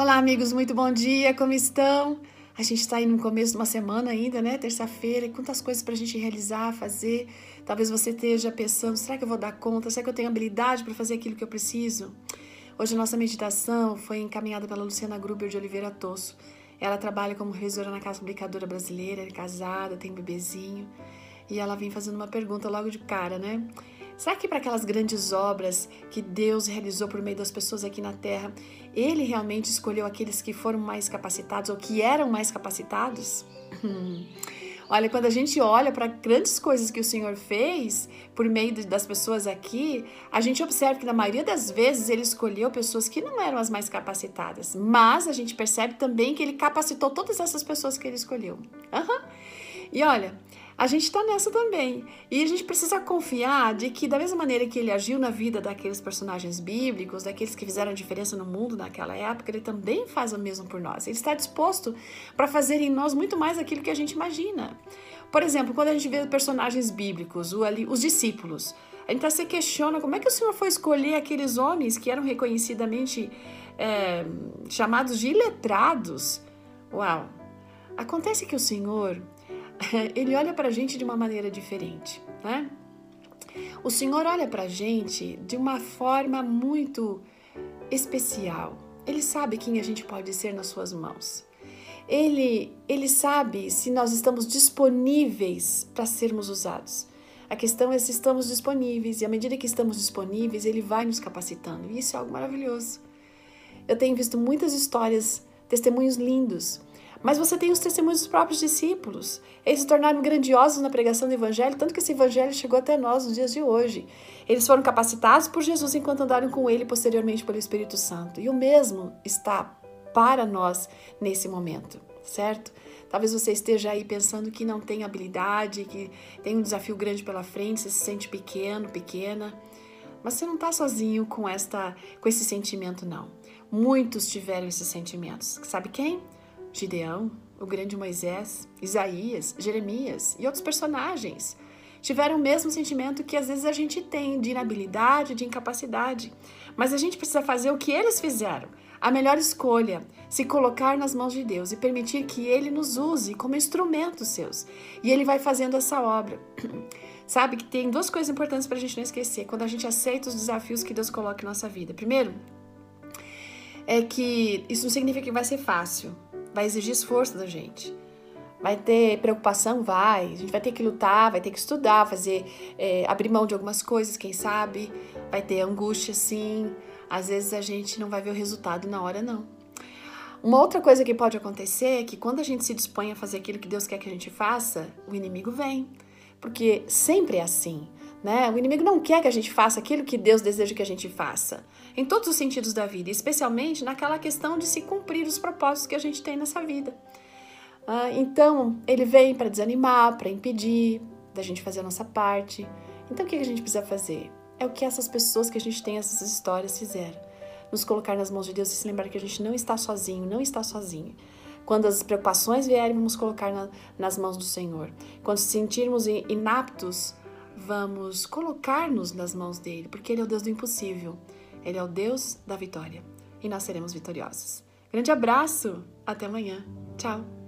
Olá, amigos, muito bom dia, como estão? A gente está aí no começo de uma semana ainda, né? Terça-feira, quantas coisas para a gente realizar, fazer. Talvez você esteja pensando: será que eu vou dar conta? Será que eu tenho habilidade para fazer aquilo que eu preciso? Hoje a nossa meditação foi encaminhada pela Luciana Gruber de Oliveira Tosso. Ela trabalha como revisora na Casa Publicadora Brasileira, é casada, tem bebezinho. E ela vem fazendo uma pergunta logo de cara, né? Será que para aquelas grandes obras que Deus realizou por meio das pessoas aqui na Terra, Ele realmente escolheu aqueles que foram mais capacitados ou que eram mais capacitados? Olha, quando a gente olha para grandes coisas que o Senhor fez por meio das pessoas aqui, a gente observa que na maioria das vezes ele escolheu pessoas que não eram as mais capacitadas, mas a gente percebe também que ele capacitou todas essas pessoas que ele escolheu. Uhum. E olha, a gente está nessa também. E a gente precisa confiar de que, da mesma maneira que ele agiu na vida daqueles personagens bíblicos, daqueles que fizeram diferença no mundo naquela época, ele também faz o mesmo por nós. Ele está disposto para fazer em nós muito mais aquilo que a gente imagina. Por exemplo, quando a gente vê personagens bíblicos, os discípulos, a gente se questiona como é que o Senhor foi escolher aqueles homens que eram reconhecidamente é, chamados de iletrados. Uau! Acontece que o Senhor ele olha para a gente de uma maneira diferente, né? O Senhor olha para a gente de uma forma muito especial. Ele sabe quem a gente pode ser nas suas mãos. Ele, ele sabe se nós estamos disponíveis para sermos usados. A questão é se estamos disponíveis, e à medida que estamos disponíveis, ele vai nos capacitando. E isso é algo maravilhoso. Eu tenho visto muitas histórias, testemunhos lindos mas você tem os testemunhos dos próprios discípulos. Eles se tornaram grandiosos na pregação do Evangelho, tanto que esse Evangelho chegou até nós nos dias de hoje. Eles foram capacitados por Jesus enquanto andaram com ele, posteriormente pelo Espírito Santo. E o mesmo está para nós nesse momento, certo? Talvez você esteja aí pensando que não tem habilidade, que tem um desafio grande pela frente, você se sente pequeno, pequena. Mas você não está sozinho com, esta, com esse sentimento, não. Muitos tiveram esses sentimentos. Sabe quem? Gideão, o grande Moisés, Isaías, Jeremias e outros personagens tiveram o mesmo sentimento que às vezes a gente tem de inabilidade, de incapacidade. Mas a gente precisa fazer o que eles fizeram. A melhor escolha, se colocar nas mãos de Deus e permitir que Ele nos use como instrumentos seus. E Ele vai fazendo essa obra. Sabe que tem duas coisas importantes para a gente não esquecer quando a gente aceita os desafios que Deus coloca em nossa vida. Primeiro, é que isso não significa que vai ser fácil vai exigir esforço da gente. Vai ter preocupação? Vai. A gente vai ter que lutar, vai ter que estudar, fazer, é, abrir mão de algumas coisas, quem sabe. Vai ter angústia, sim. Às vezes a gente não vai ver o resultado na hora, não. Uma outra coisa que pode acontecer é que quando a gente se dispõe a fazer aquilo que Deus quer que a gente faça, o inimigo vem. Porque sempre é assim. Né? O inimigo não quer que a gente faça aquilo que Deus deseja que a gente faça, em todos os sentidos da vida, especialmente naquela questão de se cumprir os propósitos que a gente tem nessa vida. Ah, então, ele vem para desanimar, para impedir da gente fazer a nossa parte. Então, o que a gente precisa fazer? É o que essas pessoas que a gente tem essas histórias fizeram. Nos colocar nas mãos de Deus e se lembrar que a gente não está sozinho, não está sozinho. Quando as preocupações vierem, vamos colocar na, nas mãos do Senhor. Quando se sentirmos inaptos, vamos colocar-nos nas mãos dele, porque ele é o Deus do impossível. Ele é o Deus da vitória. E nós seremos vitoriosos. Grande abraço, até amanhã. Tchau.